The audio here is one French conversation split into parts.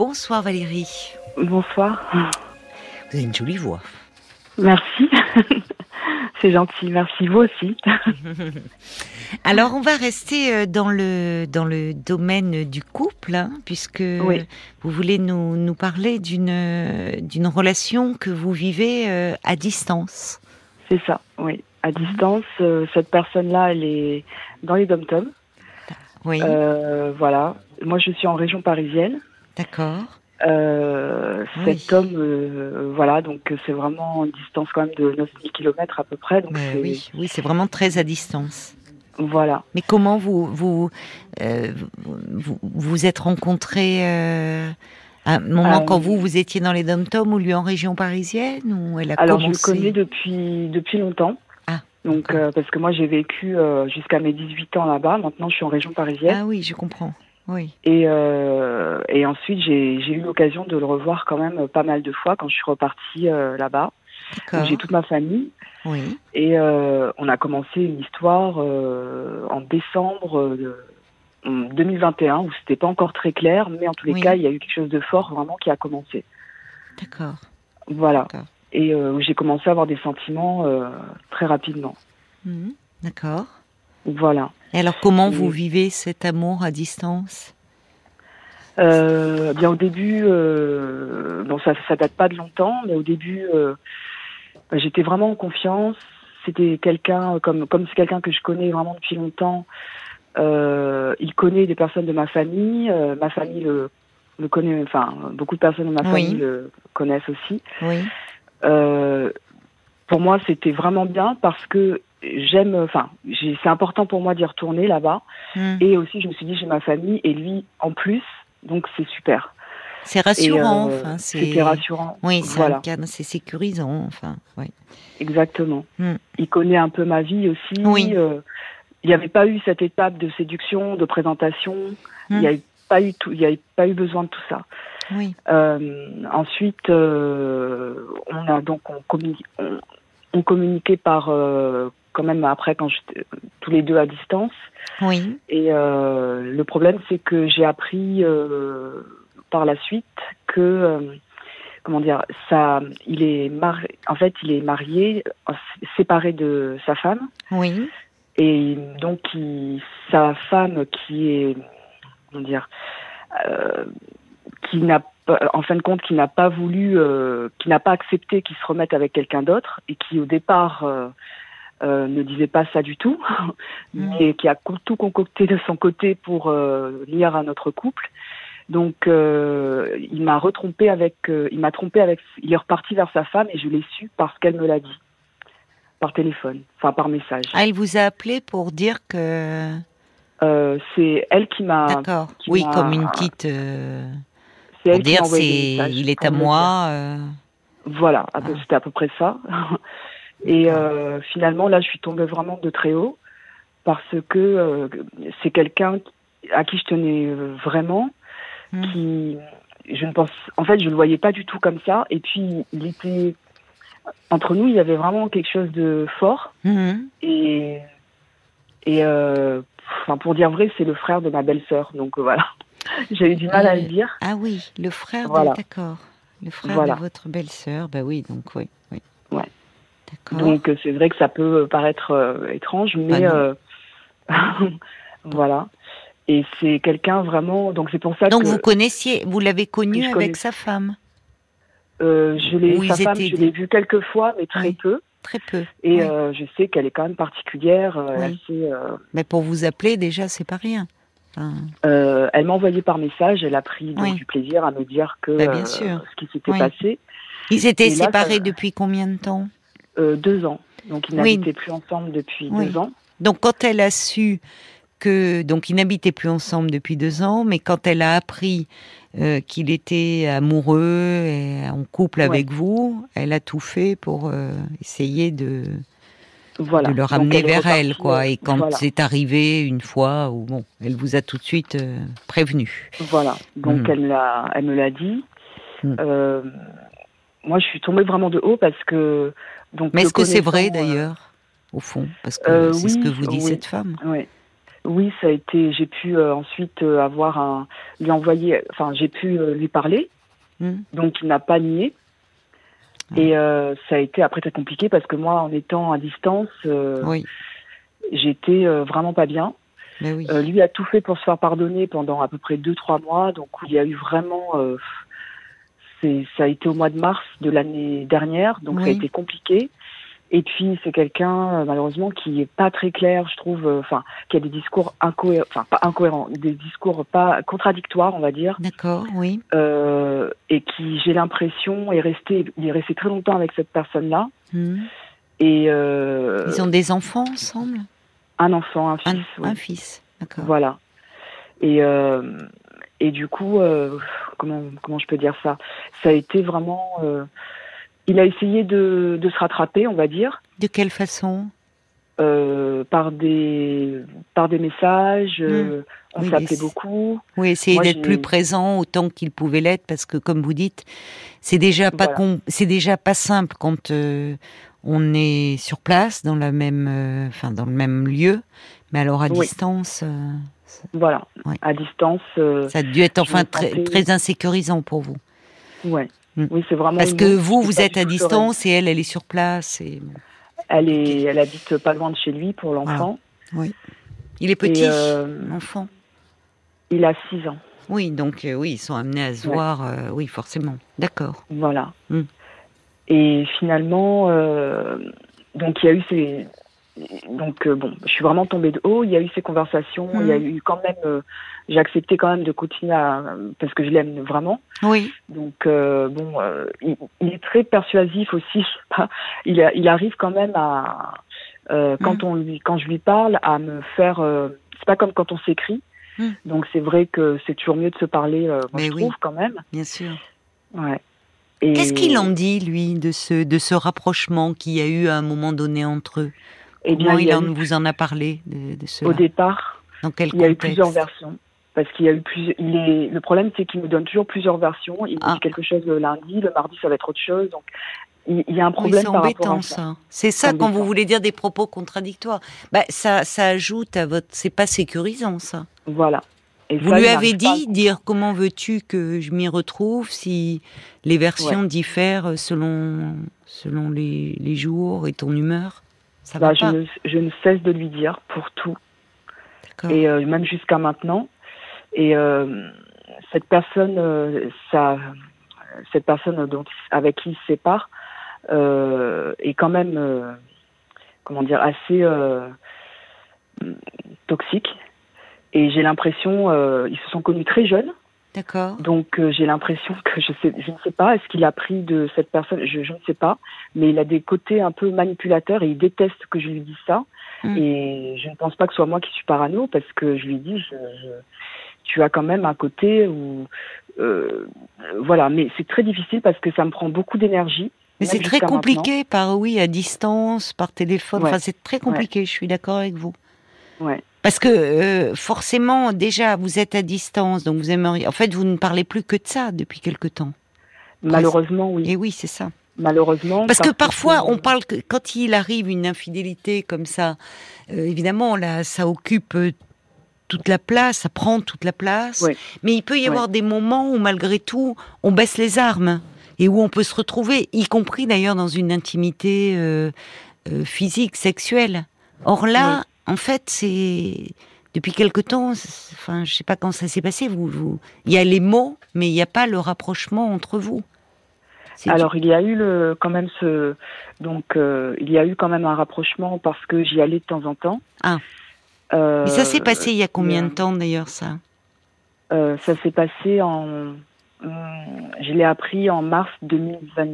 Bonsoir Valérie. Bonsoir. Vous avez une jolie voix. Merci. C'est gentil, merci vous aussi. Alors on va rester euh, dans le dans le domaine du couple, hein, puisque vous voulez nous, nous parler d'une d'une relation que vous vivez euh, à distance. C'est ça, oui, à distance. Euh, cette personne-là, elle est dans les dom Oui. voilà. Moi, je suis en région parisienne. D'accord. Euh, cet homme, euh, voilà, donc c'est vraiment une distance quand même de 9000 km à peu près. Donc oui, oui, c'est vraiment très à distance. Voilà. Mais comment vous vous euh, vous, vous êtes rencontrés à un moment quand vous vous étiez dans les dom-toms ou lui en région parisienne ou elle a Alors je le connais depuis depuis longtemps. Ah. Donc parce que moi j'ai vécu jusqu'à mes 18 ans là-bas. Maintenant je suis en région parisienne. Ah oui, je comprends. Oui. Et, euh, et ensuite, j'ai eu l'occasion de le revoir quand même pas mal de fois quand je suis repartie euh, là-bas. J'ai toute ma famille. Oui. Et euh, on a commencé une histoire en décembre 2021 où c'était pas encore très clair, mais en tous les cas, il y a eu quelque chose de fort vraiment qui a commencé. D'accord. Voilà. Et où j'ai commencé à avoir des sentiments très rapidement. Mhm. D'accord. Voilà. Et alors, comment vous vivez cet amour à distance? Euh, Bien, au début, euh, bon, ça, ça date pas de longtemps, mais au début, euh, bah, j'étais vraiment en confiance. C'était quelqu'un, comme comme c'est quelqu'un que je connais vraiment depuis longtemps. Il connaît des personnes de ma famille. Ma famille le, le connaît, enfin, beaucoup de personnes de ma famille le connaissent aussi. Oui. Pour moi, c'était vraiment bien parce que j'aime, enfin, c'est important pour moi d'y retourner là-bas. Hmm. Et aussi, je me suis dit, j'ai ma famille et lui en plus, donc c'est super. C'est rassurant, euh, enfin, c'est rassurant. Oui, c'est voilà. c'est sécurisant, enfin, oui. Exactement. Hmm. Il connaît un peu ma vie aussi. Oui. Euh, il n'y avait pas eu cette étape de séduction, de présentation. Il n'y hmm. a pas eu tout, il y a pas eu besoin de tout ça. Oui. Euh, ensuite, on a donc on, on, on communiquait par quand même après quand j'étais tous les deux à distance. Oui. Et euh, le problème c'est que j'ai appris euh, par la suite que euh, comment dire ça il est marié en fait il est marié séparé de sa femme. Oui. Et donc il, sa femme qui est comment dire euh, qui n'a en fin de compte, qui n'a pas voulu, euh, qui n'a pas accepté qu'il se remette avec quelqu'un d'autre et qui au départ euh, euh, ne disait pas ça du tout, mm. mais qui a tout concocté de son côté pour lire à notre couple. Donc, il m'a retrompé avec, il m'a trompé avec, il est reparti vers sa femme et je l'ai su parce qu'elle me l'a dit par téléphone, enfin par message. Ah, elle vous a appelé pour dire que. c'est elle qui m'a. D'accord. Oui, comme une petite. C'est elle dire, c'est, il est à moi. Euh... Voilà, ah. c'était à peu près ça. Et euh, finalement, là, je suis tombée vraiment de très haut parce que euh, c'est quelqu'un à qui je tenais euh, vraiment, hmm. qui, je ne pense, en fait, je le voyais pas du tout comme ça. Et puis, il était entre nous, il y avait vraiment quelque chose de fort. Hmm. Et et euh, enfin, pour dire vrai, c'est le frère de ma belle-sœur. Donc voilà. J'ai eu du mal à le dire. Ah oui, le frère de... D'accord. Le frère de votre belle-sœur, bah oui, donc oui. oui. Donc euh, c'est vrai que ça peut paraître euh, étrange, mais euh, voilà. Et c'est quelqu'un vraiment. Donc c'est pour ça donc vous connaissiez, vous l'avez connu avec sa femme. je l'ai, sa femme, je l'ai vue quelques fois, mais très peu. Très peu. Et je sais qu'elle est quand même particulière. Assez, mais pour vous appeler déjà, c'est pas rien. Euh, elle m'a envoyé par message, elle a pris du plaisir à me dire que bah, bien sûr. Euh, ce qui s'était passé. Ils étaient séparés depuis combien de temps? Euh, Deux ans. Donc ils n'habitaient plus ensemble depuis deux ans. Donc quand elle a su que donc ils n'habitaient plus ensemble depuis deux ans, mais quand elle a appris qu'il était amoureux et en couple avec vous, elle a tout fait pour essayer de de le ramener vers elle, quoi. Et quand c'est arrivé une fois, où bon, elle vous a tout de suite euh, prévenu. Voilà. Donc hmm. elle, l'a, elle me l'a dit. Hmm. Euh, moi, je suis tombée vraiment de haut parce que. Donc, Mais est-ce que c'est vrai euh, d'ailleurs, au fond? Parce que c'est ce que vous dit cette femme. Oui. Oui, ça a été. J'ai pu ensuite avoir un, lui envoyer. Enfin, j'ai pu lui parler. Hmm. Donc, il n'a pas nié. Ah. Et ça a été après très compliqué parce que moi, en étant à distance, oui. j'étais vraiment pas bien. Oui. lui a tout fait pour se faire pardonner pendant à peu près deux trois mois. Donc, il y a eu vraiment ça a été au mois de mars de l'année dernière, donc ça a été compliqué. Et puis c'est quelqu'un euh, malheureusement qui est pas très clair, je trouve, euh, enfin qui a des discours incohérents, enfin pas incohérents, des discours pas contradictoires, on va dire. D'accord, oui. Euh, et qui, j'ai l'impression, est resté, il est resté très longtemps avec cette personne-là. Hmm. Et euh, ils ont des enfants ensemble? Un enfant, un fils. Un, un fils, d'accord. Voilà. Et euh, et du coup, euh, comment, comment je peux dire ça? Ça a été vraiment. Euh, il a essayé de, de, se rattraper, on va dire. De quelle façon? Euh, par des par des messages. Hmm. on s'appelait beaucoup. Oui, essayer d'être plus présent autant qu'il pouvait l'être, parce que comme vous dites, c'est déjà pas c'est déjà pas simple quand on est sur place dans la même, enfin dans le même lieu, mais alors à distance. Voilà, à distance. Euh, ça a dû être enfin très, très, insécurisant pour vous. Ouais. Mm. Oui, c'est vraiment. Parce que vous, vous êtes à distance et elle, elle est sur place. Et... Elle, est, elle habite pas loin de chez lui pour l'enfant. Oui. Il est petit, euh, l'enfant Il a 6 ans. Oui, donc euh, oui, ils sont amenés à se voir, oui, forcément. D'accord. Voilà. Mm. Et finalement, donc il y a eu ces, donc euh, bon, je suis vraiment tombée de haut. Il y a eu ces conversations. Il y a mm. eu quand même, euh, j'ai accepté quand même de continuer à, parce que je l'aime vraiment. Oui. Donc euh, bon, il, est très persuasif aussi. il, il arrive quand même à, quand mm. on lui, quand je lui parle, à me faire. c'est pas comme quand on s'écrit. Mm. Donc c'est vrai que c'est toujours mieux de se parler. moi, je trouve quand même. Bien sûr. Ouais. Qu'est-ce qu'il en dit, lui, de ce, de ce rapprochement qu'il y a eu à un moment donné entre eux? Eh bien, il, en, vous en a parlé de, de Au départ, Dans quel il y a eu plusieurs versions. Parce qu'il y a eu. Il est... Le problème, c'est qu'il me donne toujours plusieurs versions. Il dit ah. quelque chose le lundi, le mardi, ça va être autre chose. Donc, il y a un problème oui, par rapport à ça. C'est ça quand vous voulez dire des propos contradictoires. Bah, ça, ça ajoute à votre. C'est pas sécurisant, ça. Voilà. Et vous lui avez dit, dire comment veux-tu que je m'y retrouve si les versions diffèrent selon, selon les, les jours et ton humeur? Bah, je, ne, je, ne, cesse de lui dire pour tout. Et euh, même jusqu'à maintenant. Et euh, cette personne, euh, ça, cette personne dont, avec qui il se sépare est quand même, comment dire, assez toxique. Et j'ai l'impression, ils se sont connus très jeunes. D'accord. Donc euh, j'ai l'impression que je sais, je ne sais pas, est-ce qu'il a pris de cette personne, je, je, ne sais pas, mais il a des côtés un peu manipulateurs et il déteste que je lui dise ça. Hmm. Et je ne pense pas que ce soit moi qui suis parano parce que je lui dis, je, tu as quand même un côté où, euh, voilà, mais c'est très difficile parce que ça me prend beaucoup d'énergie. Mais c'est très compliqué par oui à distance, par téléphone. Enfin, c'est très compliqué. Je suis d'accord avec vous. Ouais. Parce que euh, forcément, déjà, vous êtes à distance, donc vous aimeriez. En fait, vous ne parlez plus que de ça depuis quelque temps. Malheureusement, oui. Et oui, c'est ça. Malheureusement. Parce, que parfois, on parle que quand il arrive une infidélité comme ça, euh, évidemment, là, ça occupe euh, toute la place, ça prend toute la place. Mais il peut y avoir des moments où, malgré tout, on baisse les armes et où on peut se retrouver, y compris d'ailleurs dans une intimité physique, sexuelle. Or là, en fait, c'est depuis quelque temps. Enfin, je sais pas quand ça s'est passé. Vous, vous, il y a les mots, mais il n'y a pas le rapprochement entre vous. Alors il y a eu le, quand même ce donc euh, il y a eu quand même un rapprochement parce que j'y allais de temps en temps. Ah. Euh, mais ça s'est passé il y a combien de temps d'ailleurs ça? Euh, Ça s'est passé en hum, je l'ai appris en mars 2020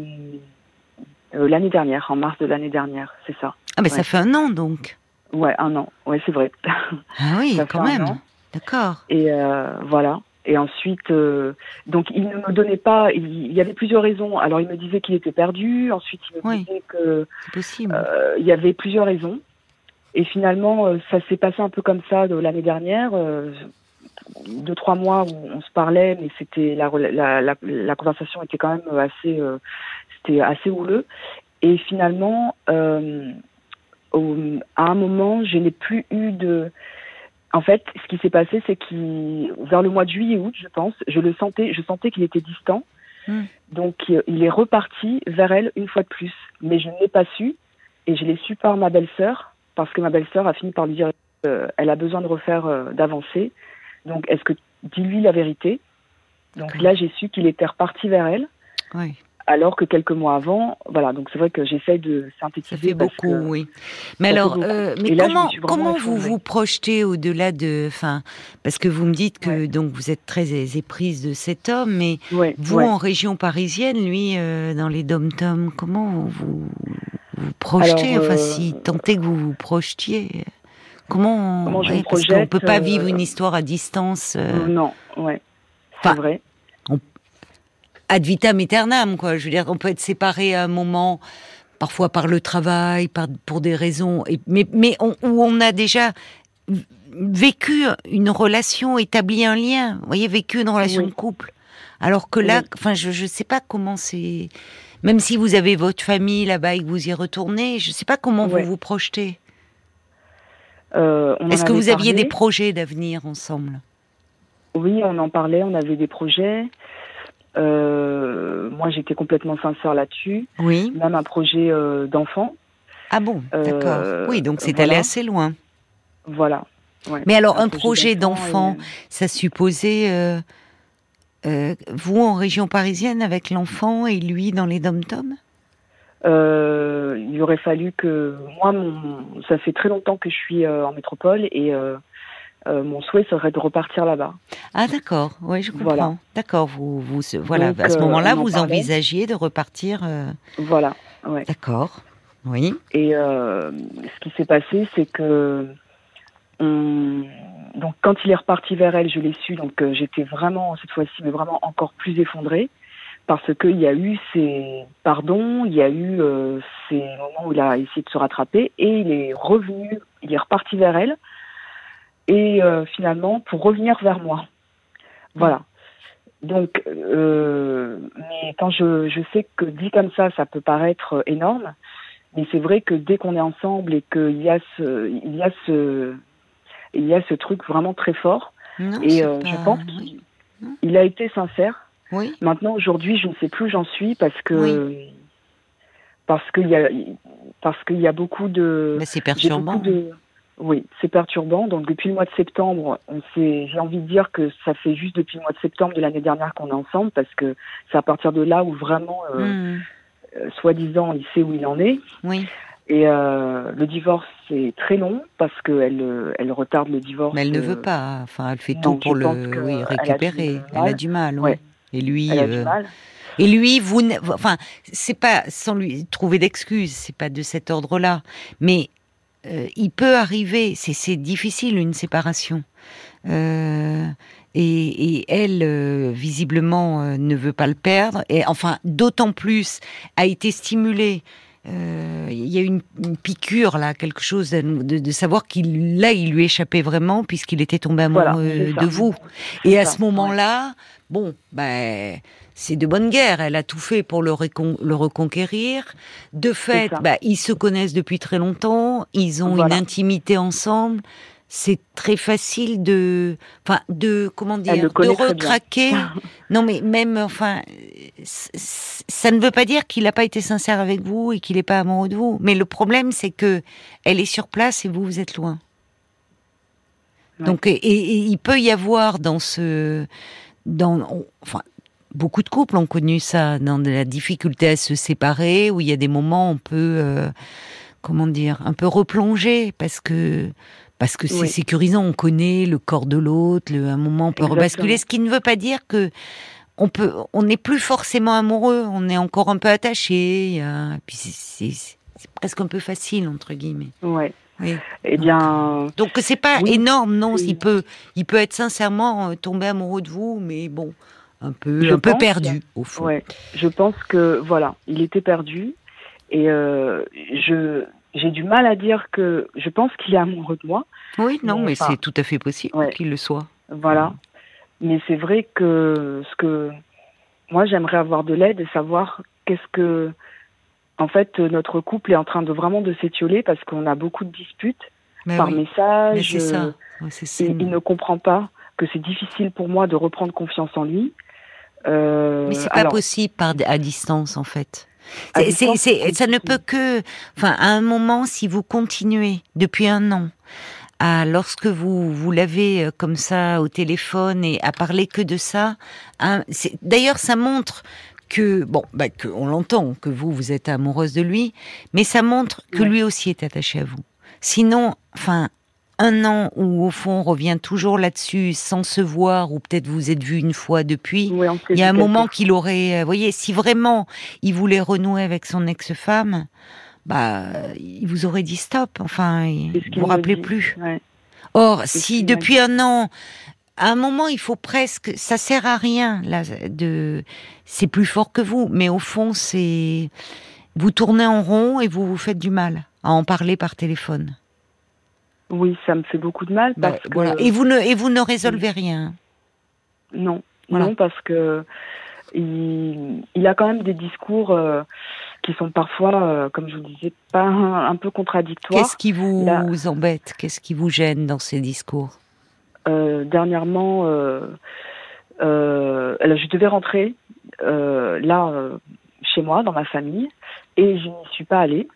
l'année dernière en mars de l'année dernière c'est ça. Ah mais ça fait un an donc. Ouais, un an. Ouais, c'est vrai. Ah oui, quand même. D'accord. Et euh, voilà. Et ensuite, euh, donc il ne me donnait pas. Il, y avait plusieurs raisons. Alors il me disait qu'il était perdu. Ensuite, il me disait que possible. Euh, il y avait plusieurs raisons. Et finalement, ça s'est passé un peu comme ça l'année dernière. deux trois mois où on se parlait, mais c'était la, la, la, la, conversation était quand même assez, c'était assez houleux. Et finalement à un moment, je n'ai plus eu de. En fait, ce qui s'est passé, c'est qu'il, vers le mois de juillet août, je pense, je le sentais, je sentais qu'il était distant. Hmm. Donc, il est reparti vers elle une fois de plus. Mais je ne l'ai pas su, et je l'ai su par ma belle-sœur, parce que ma belle-sœur a fini par lui dire qu'elle euh, a besoin de refaire, euh, d'avancer. Donc, est-ce que dis-lui la vérité Donc là, j'ai su qu'il était reparti vers elle. Oui alors que quelques mois avant, voilà, donc c'est vrai que j'essaie de synthétiser. Ça fait beaucoup, oui. Mais alors, euh, mais comment, comment vous vous projetez au-delà de, enfin, parce que vous me dites que donc vous êtes très éprise de cet homme, mais vous en région parisienne, lui, euh, dans les dom-toms, comment vous vous projetez, enfin, si euh, tant est que vous vous projetiez. Comment, comment je parce qu'on peut pas vivre une histoire à distance. Non, ouais, c'est vrai ad vitam aeternam, quoi. Je veux dire, on peut être séparé à un moment, parfois par le travail, par, pour des raisons, mais, mais où on a déjà vécu une relation, établi un lien, vous voyez, vécu une relation de couple. Alors que là, enfin, je ne sais pas comment c'est. Même si vous avez votre famille là-bas et que vous y retournez, je ne sais pas comment vous vous projetez. Euh, Est-ce que vous aviez des projets d'avenir ensemble? Oui, on en parlait, on avait des projets. Euh, moi, j'étais complètement sincère là-dessus. Oui. Même un projet euh, d'enfant. Ah bon, d'accord. Euh, oui, donc c'est allé assez loin. Voilà. Mais alors, un, projet, d'enfant, ça supposait vous en région parisienne avec l'enfant et lui dans les dom-toms? Il aurait fallu que moi, mon, ça fait très longtemps que je suis en métropole et euh, mon souhait serait de repartir là-bas. Ah d'accord, oui je comprends. D'accord, vous, vous voilà, à ce euh, moment-là, vous envisagiez de repartir. Euh, voilà, ouais. D'accord, oui. Et ce qui s'est passé, c'est que donc quand il est reparti vers elle, je l'ai su, donc j'étais vraiment cette fois-ci, mais vraiment encore plus effondrée parce qu'il y a eu ces pardons, il y a eu ces moments où il a essayé de se rattraper et il est revenu, il est reparti vers elle et euh, finalement pour revenir vers moi. Voilà. Donc, euh, mais quand je, je sais que dit comme ça, ça peut paraître énorme, mais c'est vrai que dès qu'on est ensemble et qu'il y a ce, il y a ce, il y a ce truc vraiment très fort. et euh, je pense qu'il a été sincère. Oui. Maintenant, aujourd'hui, je ne sais plus où j'en suis parce que parce qu'il y a parce qu'il y a beaucoup de. Mais c'est perturbant. De, oui, c'est perturbant. Donc depuis le mois de septembre, on j'ai envie de dire que ça fait juste depuis le mois de septembre de l'année dernière qu'on est ensemble parce que c'est à partir de là où vraiment, euh, hmm. euh, soi-disant, il sait où il en est. Oui. Et euh, le divorce c'est très long parce qu'elle elle retarde le divorce. Mais elle ne veut pas. Enfin, elle fait tout pour le oui, récupérer. Elle a du mal. Oui. Et lui. Elle a du mal. Et lui, vous, enfin, c'est pas sans lui trouver d'excuses, c'est pas de cet ordre-là, mais euh, il peut arriver, c'est difficile une séparation. Euh, et, elle, euh, visiblement, ne veut pas le perdre. Et enfin, d'autant plus, a été stimulée. Il y a une, une, piqûre là, quelque chose de, savoir qu'il là, il lui échappait vraiment puisqu'il était tombé amoureux de vous. Et à ce moment-là, bon, ben c'est de bonne guerre. Elle a tout fait pour le, reconquérir. De fait, bah, ils se connaissent depuis très longtemps. Ils ont une intimité ensemble. C'est très facile de, enfin, de comment dire, de retraquer. non, mais même, enfin, ça ne veut pas dire qu'il n'a pas été sincère avec vous et qu'il n'est pas amoureux de vous. Mais le problème, c'est que elle est sur place et vous, vous êtes loin. Donc, et, il peut y avoir dans ce, dans, enfin, beaucoup de couples ont connu ça, dans la difficulté à se séparer, où il y a des moments où on peut, euh, comment dire, un peu replonger, parce que parce que c'est sécurisant, on connaît le corps de l'autre, un moment on peut rebasculer, ce qui ne veut pas dire que on peut, on n'est plus forcément amoureux, on est encore un peu attaché, puis c'est presque un peu facile entre guillemets. Ouais. Oui. Eh bien. Donc c'est pas énorme, non. Il peut, il peut être sincèrement euh, tombé amoureux de vous, mais bon, un peu, un peu perdu au fond. Ouais, je pense que voilà, il était perdu et euh, je j'ai du mal à dire que je pense qu'il est amoureux de moi. Oui, non, mais, c'est tout à fait possible qu'il le soit. Voilà, mais c'est vrai que ce que moi j'aimerais avoir de l'aide et savoir qu'est-ce que en fait notre couple est en train de vraiment de s'étioler parce qu'on a beaucoup de disputes bah par message. c'est ça. il, ne comprend pas que c'est difficile pour moi de reprendre confiance en lui. Euh, Mais c'est pas possible par, à distance en fait. Ça ne peut que, enfin, à un moment, si vous continuez depuis un an à lorsque vous vous l'avez euh, comme ça au téléphone et à parler que de ça, hein, d'ailleurs, ça montre que bon, bah, que on l'entend que vous vous êtes amoureuse de lui, mais ça montre que lui aussi est attaché à vous. Sinon, enfin, un an où au fond on revient toujours là-dessus sans se voir ou peut-être vous êtes vu une fois depuis. il y a un moment qu'il aurait, vous euh, voyez, si vraiment il voulait renouer avec son ex-femme, bah il vous aurait dit stop. Enfin, vous vous rappelez plus. Or, si depuis un an, à un moment, il faut presque, ça sert à rien là de, c'est plus fort que vous, mais au fond, c'est vous tournez en rond et vous vous faites du mal à en parler par téléphone. Oui, ça me fait beaucoup de mal bah, parce voilà. Et vous ne et vous ne résolvez rien. Non, non parce que il, il, a quand même des discours euh, qui sont parfois, euh, comme je vous disais, pas un, peu contradictoires. Qu'est-ce qui vous embête? Qu'est-ce qui vous gêne dans ces discours? Euh, Dernièrement, je devais rentrer là chez moi, dans ma famille, et je n'y suis pas allée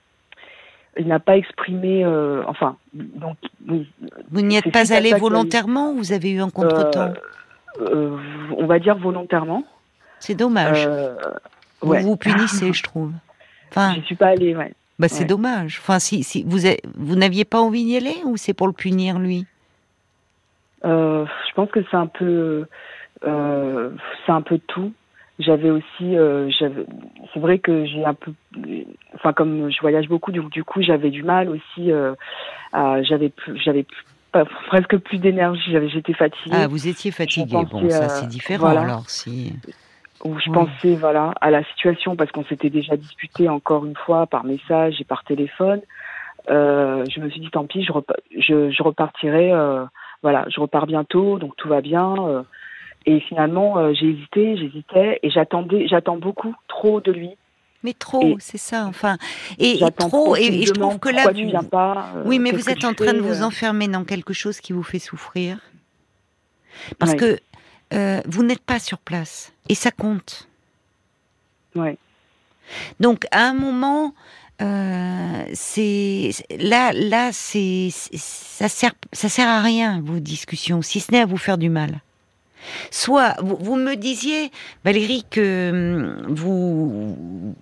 il n'a pas exprimé, euh, enfin, donc. vous n'y êtes pas allé volontairement ou vous avez eu un contretemps euh, euh, On va dire volontairement. C'est dommage. vous vous punissez, je trouve. Enfin, je suis pas allée, ouais. Bah, c'est dommage. Enfin, si, si vous, vous n'aviez pas envie d'y aller ou c'est pour le punir lui Je pense que c'est un peu, c'est un peu tout j'avais aussi euh, c'est vrai que j'ai un peu enfin comme je voyage beaucoup du, du coup j'avais du mal aussi euh, j'avais j'avais presque plus d'énergie j'étais fatiguée. Ah vous étiez fatiguée. Bon ça c'est différent alors si. Où je pensais voilà à la situation parce qu'on s'était déjà disputé encore une fois par message et par téléphone. Euh, je me suis dit tant pis je, je, je repartirai euh, voilà je repars bientôt donc tout va bien euh, et finalement, euh, j'ai hésité, j'hésitais, et j'attendais, j'attends beaucoup, trop de lui. Mais trop, c'est ça, enfin. Et, trop, et, je trouve que là, vous... viens pas, euh, oui, mais vous êtes en train de vous euh enfermer dans quelque chose qui vous fait souffrir. Parce que vous n'êtes pas sur place, et ça compte. Ouais. Donc, à un moment, c'est là, là, c'est ça sert, ça sert à rien vos discussions, si ce n'est à vous faire du mal. Soit, vous, me disiez, Valérie, que hum, vous,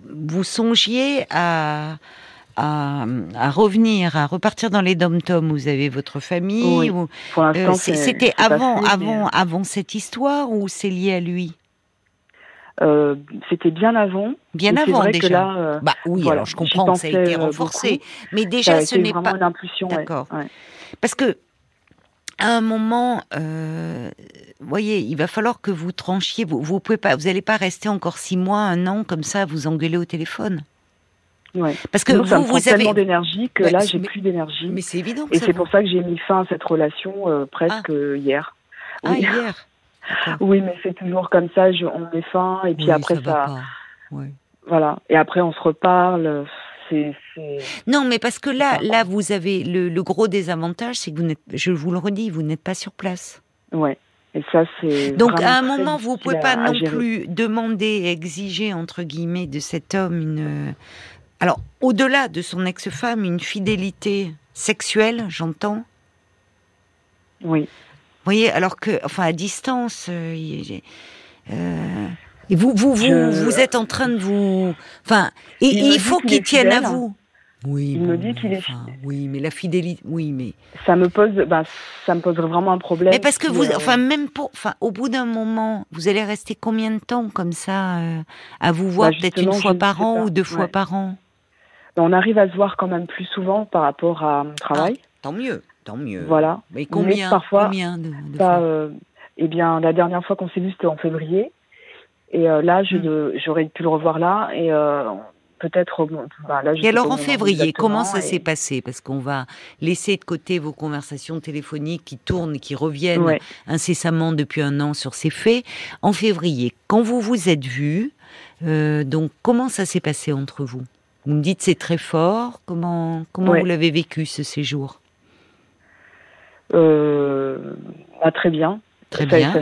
vous songiez à, à, revenir, à repartir dans les dom-toms vous avez votre famille. Euh, c'était avant, avant, euh, avant cette histoire ou c'est lié à lui? Euh, c'était bien avant. Bien avant déjà. bah oui, alors je comprends ça a été renforcé, mais déjà ce n'est pas une impulsion. D'accord. Parce que à un moment, euh, voyez, il va falloir que vous tranchiez. Vous, vous pouvez pas, vous n'allez pas rester encore six mois, un an comme ça, à vous engueuler au téléphone. Ouais. Parce que vous, ça vous avez tellement d'énergie que là, j'ai plus d'énergie. Mais c'est évident. Et c'est pour ça que j'ai mis fin à cette relation euh, presque ah. hier. Ah, hier. oui, mais c'est toujours comme ça. Je, on met fin et puis après ça. ça... Voilà. Et après, on se reparle. Non, mais parce que là, là, vous avez le, gros désavantage, c'est que vous n'êtes, je vous le redis, vous n'êtes pas sur place. Ouais. Et ça, c'est. Donc, à un moment, vous ne pouvez pas non plus demander, exiger, entre guillemets, de cet homme une. Alors, au-delà de son ex-femme, une fidélité sexuelle, j'entends. Oui. Vous voyez, alors que, enfin, à distance, euh, euh et vous, vous, vous, vous êtes en train de vous, enfin, et, il, faut qu'il tienne à vous. Oui, il me dit qu'il est. oui, mais la fidélité, oui, mais. Ça me pose, bah, ça me poserait vraiment un problème. Mais parce que vous, enfin, même pour, enfin, au bout d'un moment, vous allez rester combien de temps comme ça euh, à vous voir bah, peut-être une fois par an ou deux fois par an? Bah, On arrive à se voir quand même plus souvent par rapport à mon travail. Ah, tant mieux, tant mieux. Voilà. Mais combien, parfois, combien de, fois? euh, Eh bien, la dernière fois qu'on s'est vu, c'était en février. Et euh, là, mm. j'aurais pu le revoir là et euh, peut-être. Bah, et alors en février, comment ça s'est passé? Parce qu'on va laisser de côté vos conversations téléphoniques qui tournent, qui reviennent incessamment depuis un an sur ces faits. En février, quand vous vous êtes vus, euh, donc comment ça s'est passé entre vous? Vous me dites c'est très fort. Comment comment vous l'avez vécu ce séjour? Euh, Très bien. Très ça, bien.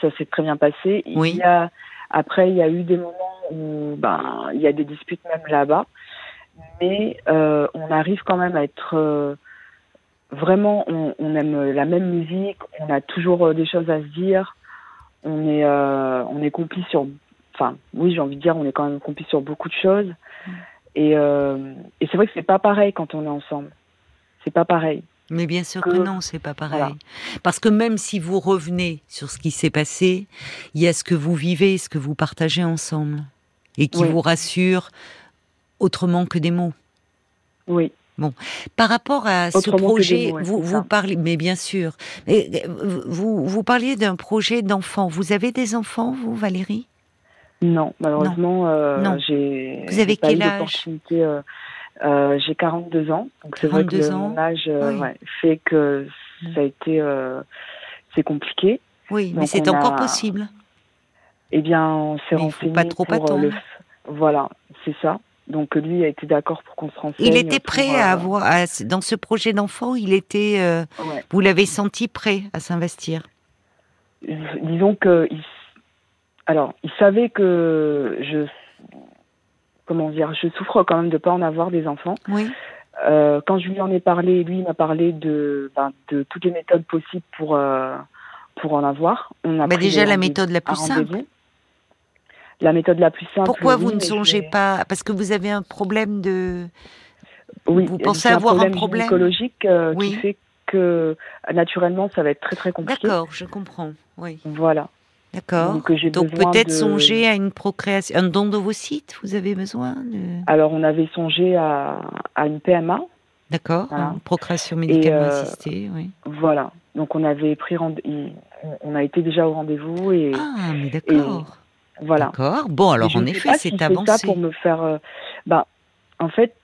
Ça s'est très bien passé. Oui. Il y a, après, il y a eu des moments où ben, il y a des disputes même là-bas. Mais euh, on arrive quand même à être euh, vraiment, on, aime la même musique, on a toujours des choses à se dire, on est, on est complice sur, enfin, oui, j'ai envie de dire, on est quand même complice sur beaucoup de choses. Et, et c'est vrai que c'est pas pareil quand on est ensemble. C'est pas pareil. Mais bien sûr que, non, c'est pas pareil. Parce que même si vous revenez sur ce qui s'est passé, il y a ce que vous vivez, ce que vous partagez ensemble, et qui vous rassure autrement que des mots. Oui. Bon, par rapport à ce projet, vous, vous parlez, mais bien sûr, mais vous, vous parliez d'un projet d'enfant. Vous avez des enfants, vous, Valérie? Non, malheureusement, euh, j'ai. Vous avez quel âge? euh, euh, j'ai 42 ans, donc c'est vrai que mon âge euh, ouais, fait que mm. ça a été euh, c'est compliqué. Oui, mais c'est encore possible. Eh bien, on s'est renseigné pas trop pour attendre. Le... Voilà, c'est ça. Donc lui a été d'accord pour qu'on se renseigne. Il était prêt à avoir, dans ce projet d'enfant, il était, vous l'avez senti prêt à s'investir? Disons que, il, alors, il savait que je comment dire, je souffre quand même de pas en avoir des enfants. Oui. Euh, quand je lui en ai parlé, lui m'a parlé de, ben, de toutes les méthodes possibles pour, euh, pour en avoir. On a bah déjà la méthode la plus simple. La méthode la plus simple. Pourquoi vous ne songez pas? Parce que vous avez un problème de. Oui, vous pensez avoir un problème psychologique euh, qui fait que naturellement ça va être très très compliqué. D'accord, je comprends. Oui. Voilà. D'accord. Donc, peut-être songer à une procréation, un don d'ovocytes, vous avez besoin de... Alors on avait songé à, à une PMA. D'accord, procréation médicalement euh, assistée, oui. Voilà. Donc on avait pris on a été déjà au rendez-vous et Ah, mais d'accord. Voilà. D'accord. Bon, alors en effet, c'est avancé. ça pour me faire euh, bah en fait,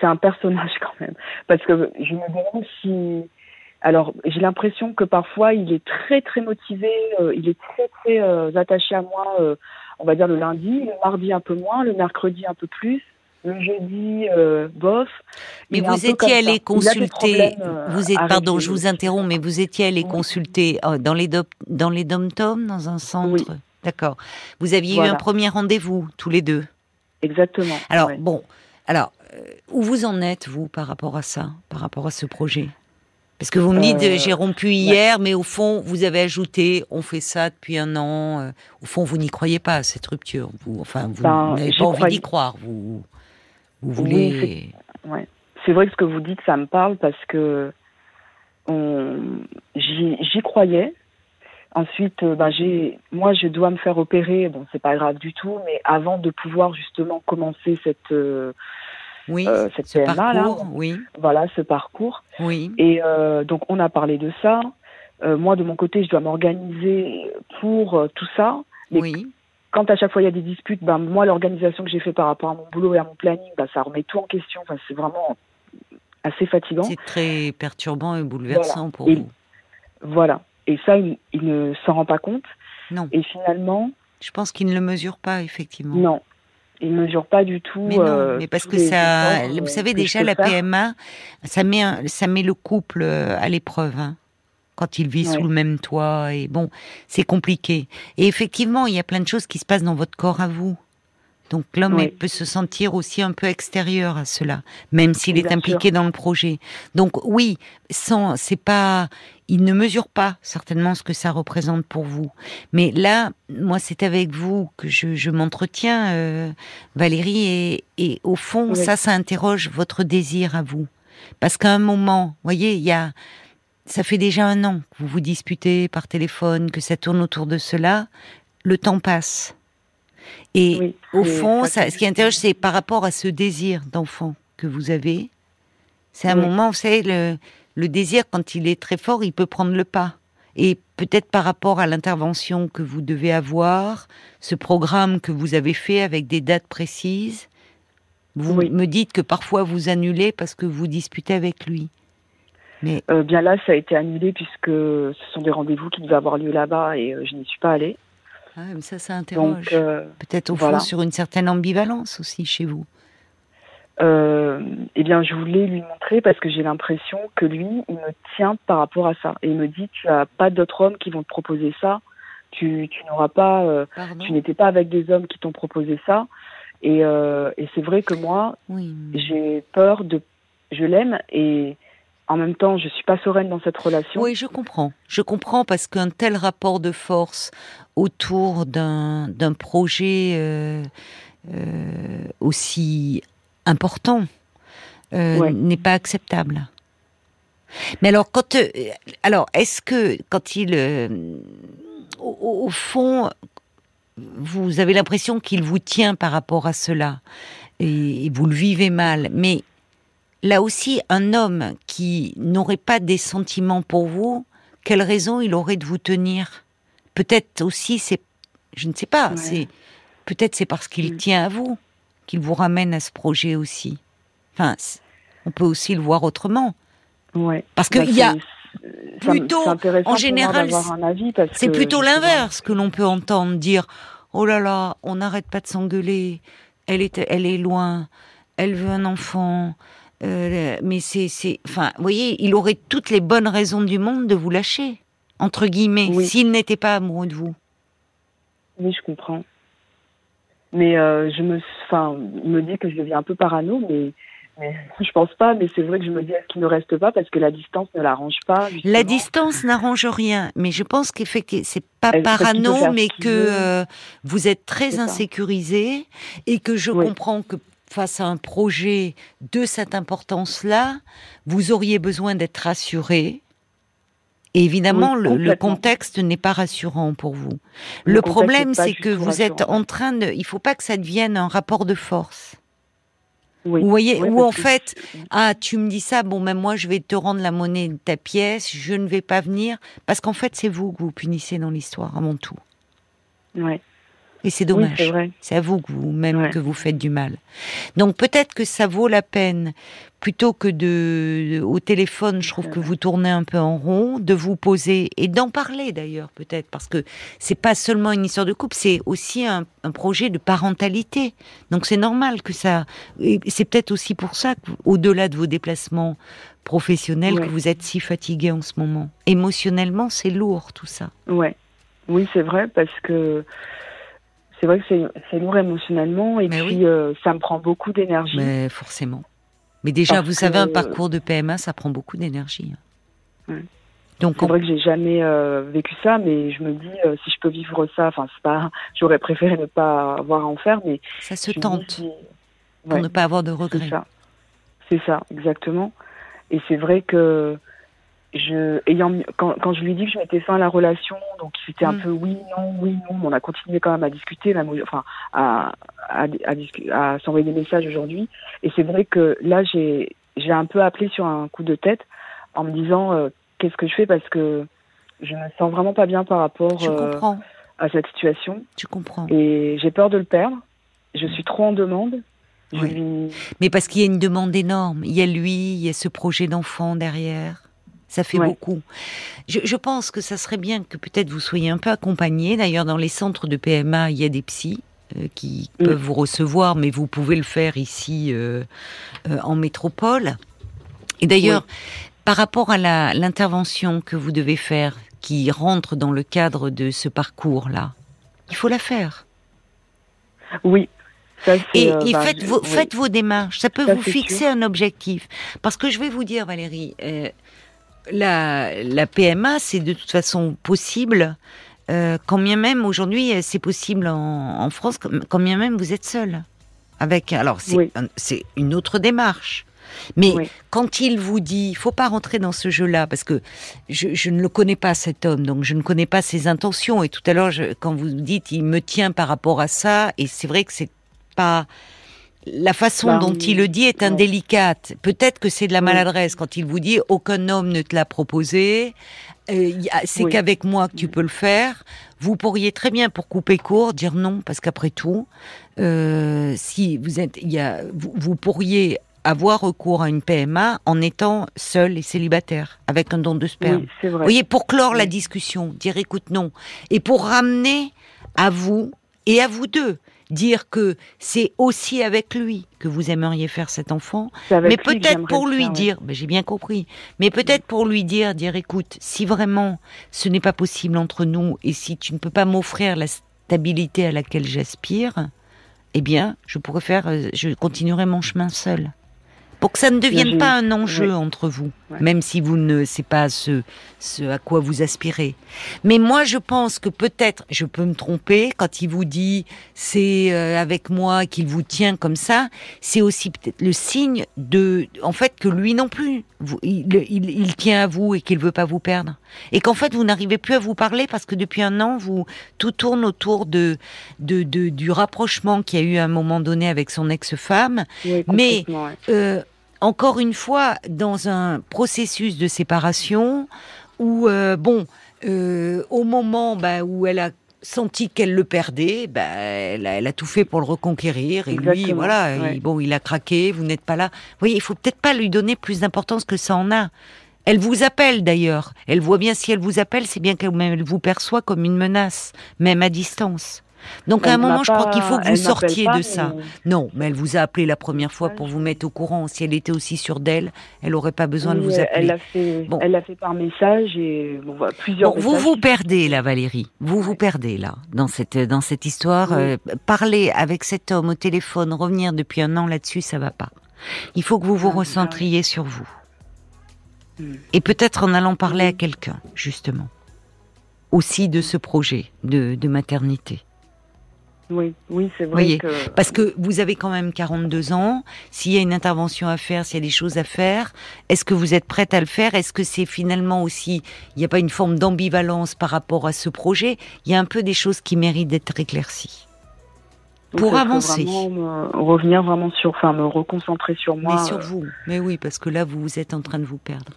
c'est un personnage quand même parce que je me demande si alors, j'ai l'impression que parfois, il est très, très motivé, euh, il est très, très euh, attaché à moi, euh, on va dire le lundi, le mardi un peu moins, le mercredi un peu plus, le jeudi, bof. Mais vous étiez allé consulter, vous êtes, pardon, je vous interromps, mais vous étiez allé consulter dans les, dans les dom-toms, dans un centre? D'accord. Vous aviez eu un premier rendez-vous, tous les deux? Exactement. Alors, bon, alors, où vous en êtes, vous, par rapport à ça, par rapport à ce projet? Parce que vous me dites, euh, j'ai rompu hier, mais au fond, vous avez ajouté, on fait ça depuis un an. Euh, au fond, vous n'y croyez pas à cette rupture. Vous, enfin, vous ben, n'avez pas envie d'y croire. Vous, vous voulez. c'est vrai que ce que vous dites, ça me parle parce que j'y croyais. Ensuite, euh, ben, j'ai, moi, je dois me faire opérer. Bon, c'est pas grave du tout, mais avant de pouvoir justement commencer cette oui, euh, cette ce parcours, oui. Voilà, ce parcours. Oui. Et euh, donc, on a parlé de ça. Euh, moi, de mon côté, je dois m'organiser pour tout ça. Mais oui. Quand à chaque fois il y a des disputes, ben, moi, l'organisation que j'ai fait par rapport à mon boulot et à mon planning, ben, ça remet tout en question. Enfin, c'est vraiment assez fatigant. C'est très perturbant et bouleversant pour vous. Voilà. Et ça, il, il ne s'en rend pas compte. Non. Et finalement. Je pense qu'il ne le mesure pas, effectivement. Non. Il mesure pas du tout. Mais non, euh, mais parce que ça, vous savez déjà la PMA, ça met ça met le couple euh, à l'épreuve. Hein, quand il vit sous le même toit et bon, c'est compliqué. Et effectivement, il y a plein de choses qui se passent dans votre corps à vous. Donc l'homme peut se sentir aussi un peu extérieur à cela, même s'il est impliqué dans le projet. Donc oui, sans, c'est pas, il ne mesure pas certainement ce que ça représente pour vous. Mais là, moi, c'est avec vous que je, m'entretiens, euh, Valérie, et, au fond, ça, ça interroge votre désir à vous, parce qu'à un moment, voyez, il y a, ça fait déjà un an que vous vous disputez par téléphone, que ça tourne autour de cela. Le temps passe et au fond, ça, ce qui interroge, c'est par rapport à ce désir d'enfant que vous avez. C'est un moment, vous savez, le, le désir, quand il est très fort, il peut prendre le pas. Et peut-être par rapport à l'intervention que vous devez avoir, ce programme que vous avez fait avec des dates précises, vous me dites que parfois vous annulez parce que vous disputez avec lui. Mais euh, bien là, ça a été annulé puisque ce sont des rendez-vous qui devaient avoir lieu là-bas et euh, je n'y suis pas allée. Ah, ça, ça interroge. Euh, Peut-être au fond sur une certaine ambivalence aussi chez vous. euh, eh bien, je voulais lui montrer parce que j'ai l'impression que lui, il me tient par rapport à ça. Et il me dit, tu as pas d'autres hommes qui vont te proposer ça. Tu, tu n'auras pas, euh, tu n'étais pas avec des hommes qui t'ont proposé ça. Et, euh, et c'est vrai que moi, oui. j'ai peur de, je l'aime et en même temps, je suis pas sereine dans cette relation. Oui, je comprends. Je comprends parce qu'un tel rapport de force autour d'un projet euh, euh, aussi important euh, n'est pas acceptable. Mais alors, quand, alors, est-ce que quand il, au, au, fond, vous avez l'impression qu'il vous tient par rapport à cela et, et vous le vivez mal, mais là aussi, un homme qui n'aurait pas des sentiments pour vous, quelle raison il aurait de vous tenir? Peut-être aussi, c'est, je ne sais pas, ouais. c'est peut-être c'est parce qu'il mm. tient à vous qu'il vous ramène à ce projet aussi. Enfin, on peut aussi le voir autrement. Ouais. Parce qu'il bah, y a plutôt, en général, c'est plutôt l'inverse que l'on peut entendre dire oh là là, on n'arrête pas de s'engueuler, elle est, elle est loin, elle veut un enfant. Euh, mais c'est, c'est, enfin, vous voyez, il aurait toutes les bonnes raisons du monde de vous lâcher, entre guillemets, oui. s'il n'était pas amoureux de vous. Oui, je comprends. Mais euh, je me, enfin, me dit que je deviens un peu parano, mais, mais je pense pas. Mais c'est vrai que je me dis est-ce qu'il ne reste pas parce que la distance ne l'arrange pas. Justement? La distance n'arrange rien, mais je pense qu'effectivement c'est pas Elle, parano, mais que euh, vous êtes très insécurisé et que je oui. comprends que face à un projet de cette importance-là, vous auriez besoin d'être rassuré et évidemment, oui, le, le, contexte n'est pas rassurant pour vous. Le, le problème, c'est que vous rassurant. êtes en train de. Il ne faut pas que ça devienne un rapport de force. Oui. Vous voyez, oui, où en fait, ah, tu me dis ça, bon, même moi, je vais te rendre la monnaie de ta pièce, je ne vais pas venir, parce qu'en fait, c'est vous que vous punissez dans l'histoire, avant tout. Ouais. Et c'est dommage. Oui, c'est à vous que vous même ouais. que vous faites du mal. Donc peut-être que ça vaut la peine plutôt que de au téléphone, je trouve que vous tournez un peu en rond, de vous poser et d'en parler d'ailleurs peut-être parce que c'est pas seulement une histoire de couple, c'est aussi un, un, projet de parentalité. Donc c'est normal que ça. C'est peut-être aussi pour ça qu'au-delà de vos déplacements professionnels, ouais. que vous êtes si fatigué en ce moment. Émotionnellement, c'est lourd tout ça. Ouais. Oui, c'est vrai parce que c'est vrai que c'est lourd émotionnellement et Mais puis oui. euh, ça me prend beaucoup d'énergie. Mais forcément. Mais déjà, Parce vous savez, un parcours de PMA, ça prend beaucoup d'énergie. Ouais. Donc, c'est on... vrai que j'ai jamais euh, vécu ça, mais je me dis euh, si je peux vivre ça, enfin c'est pas, j'aurais préféré ne pas avoir à en faire, mais ça se tente si... pour ouais. ne pas avoir de regrets. C'est ça, c'est ça, exactement. Et c'est vrai que je, ayant, quand, quand je lui dis que je mettais fin à la relation, donc c'était un mm. peu oui, non, oui, non, on a continué quand même à discuter, même, enfin, à, à, à, à s'envoyer des messages aujourd'hui. Et c'est vrai que là, j'ai, j'ai un peu appelé sur un coup de tête en me disant euh, qu'est-ce que je fais parce que je me sens vraiment pas bien par rapport euh, à cette situation. Tu comprends. Et j'ai peur de le perdre. Je suis trop en demande. Oui. Lui... Mais parce qu'il y a une demande énorme. Il y a lui, il y a ce projet d'enfant derrière. Ça fait ouais. beaucoup. Je, je, pense que ça serait bien que peut-être vous soyez un peu accompagné. D'ailleurs, dans les centres de PMA, il y a des psys euh, qui mmh. peuvent vous recevoir, mais vous pouvez le faire ici euh, euh, en métropole. Et d'ailleurs, oui. par rapport à l'intervention que vous devez faire, qui rentre dans le cadre de ce parcours-là, il faut la faire. Oui, ça, et, euh, et bah, faites, vos, oui. faites, vos, démarches. Ça peut ça, vous fixer sûr. un objectif. Parce que je vais vous dire, Valérie, euh, la, la PMA, c'est de toute façon possible. Euh, quand bien même aujourd'hui, c'est possible en, en, France, quand bien même vous êtes seul. Avec, alors c'est oui. une autre démarche. Mais oui. quand il vous dit, il faut pas rentrer dans ce jeu-là, parce que je, je, ne le connais pas cet homme, donc je ne connais pas ses intentions. Et tout à l'heure, quand vous dites, il me tient par rapport à ça, et c'est vrai que c'est pas la façon bah, dont il le dit est indélicate. Peut-être que c'est de la maladresse quand il vous dit aucun homme ne te l'a proposé. Euh, c'est oui. qu'avec moi que tu peux le faire. Vous pourriez très bien, pour couper court, dire non, parce qu'après tout, euh, si vous êtes, il y a, vous, vous, pourriez avoir recours à une PMA en étant seul et célibataire, avec un don de sperme. Oui, vous voyez, pour clore la discussion, dire écoute non, et pour ramener à vous et à vous deux dire que c'est aussi avec lui que vous aimeriez faire cet enfant, mais peut-être pour lui dire, ben, j'ai bien compris, mais peut-être pour lui dire, dire écoute, si vraiment ce n'est pas possible entre nous et si tu ne peux pas m'offrir la stabilité à laquelle j'aspire, eh bien, je pourrais faire, euh, je continuerai mon chemin seul pour que ça ne devienne pas un enjeu entre vous, même si vous ne c'est pas ce, ce à quoi vous aspirez. Mais moi, je pense que peut-être, je peux me tromper quand il vous dit c'est euh, avec moi qu'il vous tient comme ça, c'est aussi peut-être le signe de, en fait, que lui non plus, il, il, tient à vous et qu'il veut pas vous perdre, et qu'en fait vous n'arrivez plus à vous parler parce que depuis un an, vous tout tourne autour de, de, de du rapprochement qu'il y a eu à un moment donné avec son ex-femme, mais euh, encore une fois, dans un processus de séparation où, euh, bon, euh, au moment bah, où elle a senti qu'elle le perdait, bah, elle, a, tout fait pour le reconquérir. Et lui, voilà, il, bon, il a craqué, vous n'êtes pas là. Vous voyez, il faut peut-être pas lui donner plus d'importance que ça en a. Elle vous appelle d'ailleurs. Elle voit bien si elle vous appelle, c'est bien qu'elle vous perçoit comme une menace, même à distance. Donc à un moment, je crois qu'il faut que vous sortiez de ça. Non, mais elle vous a appelé la première fois pour vous mettre au courant. Si elle était aussi sûre d'elle, elle n'aurait pas besoin de vous appeler. Elle l'a fait, elle fait par message et bon, plusieurs. Bon, vous vous perdez là, Valérie. Vous vous perdez là dans cette dans cette histoire. Euh, parler avec cet homme au téléphone, revenir depuis un an là-dessus, ça va pas. Il faut que vous vous ah, recentriez sur vous. Hmm. Et peut-être en allant parler à quelqu'un, justement, aussi de ce projet de maternité. Oui, oui, c'est vrai. que... Parce que vous avez quand même 42 ans. S'il y a une intervention à faire, s'il y a des choses à faire, est-ce que vous êtes prête à le faire? Est-ce que c'est finalement aussi, il n'y a pas une forme d'ambivalence par rapport à ce projet? Il y a un peu des choses qui méritent d'être éclaircies. pour avancer. Vraiment revenir vraiment sur, enfin, me reconcentrer sur moi. Mais sur vous. Mais oui, parce que là, vous êtes en train de vous perdre.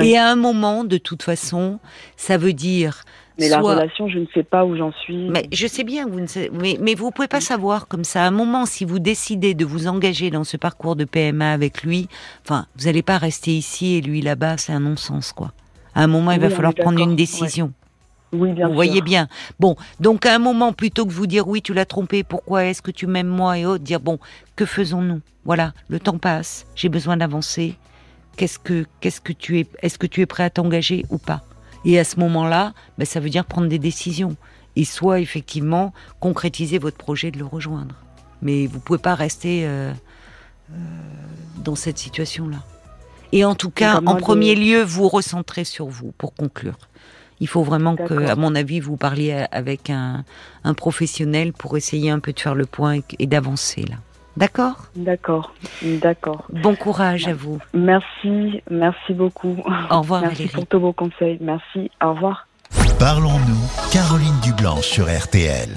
Et à un moment, de toute façon, ça veut dire. Mais la relation, je ne sais pas où j'en suis. Mais je sais bien, vous ne savez, mais, mais vous pouvez pas savoir comme ça. À un moment, si vous décidez de vous engager dans ce parcours de PMA avec lui, enfin, vous n'allez pas rester ici et lui là-bas, c'est un non-sens, quoi. À un moment, il va falloir prendre une décision. Oui, bien vous voyez bien. Bon, donc à un moment, plutôt que vous dire oui, tu l'as trompé, pourquoi est-ce que tu m'aimes moi et autres, dire bon, que faisons-nous? Voilà, le temps passe, j'ai besoin d'avancer qu'est-ce que qu'est-ce que tu es est-ce que tu es prêt à t'engager ou pas? Et à ce moment-là ben, ça veut dire prendre des décisions. Et soit effectivement concrétiser votre projet de le rejoindre. Mais vous pouvez pas rester euh, euh, dans cette situation là et en tout cas en premier lieu vous recentrer sur vous pour conclure. Il faut vraiment que, à mon avis, vous parliez avec un, un professionnel pour essayer un peu de faire le point et d'avancer là. D'accord D'accord, d'accord. Bon courage à vous. Merci, merci beaucoup. Au revoir Merci pour tous vos conseils. Merci, au revoir. Parlons-nous, Caroline Dublanche sur RTL.